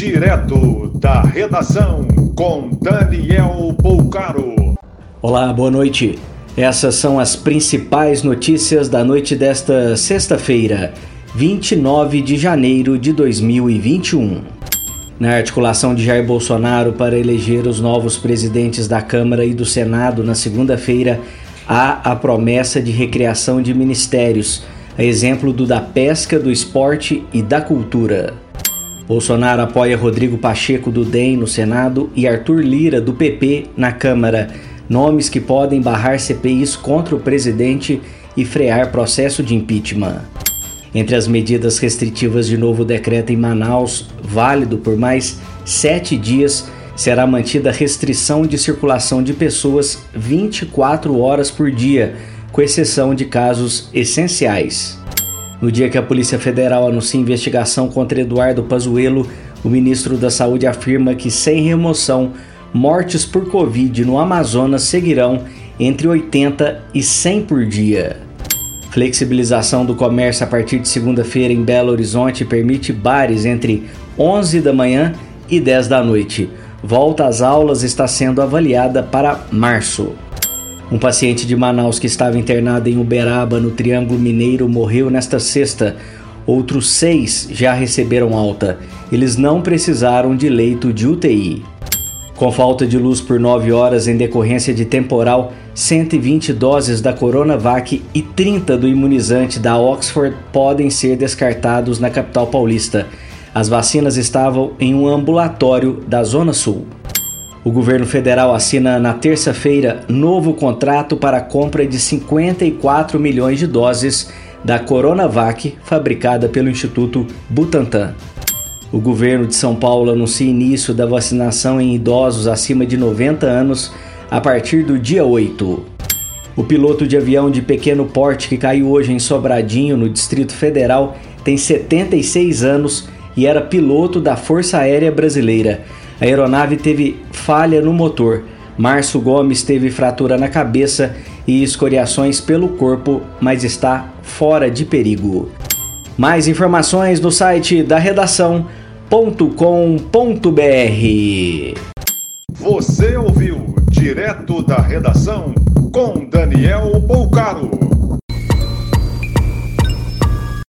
Direto da redação com Daniel Poucaro. Olá, boa noite. Essas são as principais notícias da noite desta sexta-feira, 29 de janeiro de 2021. Na articulação de Jair Bolsonaro para eleger os novos presidentes da Câmara e do Senado na segunda-feira, há a promessa de recriação de ministérios, a exemplo do da pesca, do esporte e da cultura. Bolsonaro apoia Rodrigo Pacheco do DEM no Senado e Arthur Lira do PP na Câmara, nomes que podem barrar CPIs contra o presidente e frear processo de impeachment. Entre as medidas restritivas de novo decreto em Manaus, válido por mais sete dias, será mantida restrição de circulação de pessoas 24 horas por dia, com exceção de casos essenciais. No dia que a Polícia Federal anuncia investigação contra Eduardo Pazuello, o ministro da Saúde afirma que sem remoção, mortes por Covid no Amazonas seguirão entre 80 e 100 por dia. Flexibilização do comércio a partir de segunda-feira em Belo Horizonte permite bares entre 11 da manhã e 10 da noite. Volta às aulas está sendo avaliada para março. Um paciente de Manaus que estava internado em Uberaba, no Triângulo Mineiro, morreu nesta sexta. Outros seis já receberam alta. Eles não precisaram de leito de UTI. Com falta de luz por 9 horas em decorrência de temporal, 120 doses da Coronavac e 30 do imunizante da Oxford podem ser descartados na capital paulista. As vacinas estavam em um ambulatório da Zona Sul. O governo federal assina na terça-feira novo contrato para a compra de 54 milhões de doses da Coronavac, fabricada pelo Instituto Butantan. O governo de São Paulo anuncia início da vacinação em idosos acima de 90 anos a partir do dia 8. O piloto de avião de pequeno porte que caiu hoje em Sobradinho, no Distrito Federal, tem 76 anos e era piloto da Força Aérea Brasileira. A aeronave teve falha no motor. Márcio Gomes teve fratura na cabeça e escoriações pelo corpo, mas está fora de perigo. Mais informações no site da redação.com.br. Você ouviu direto da redação com Daniel Bolcaro.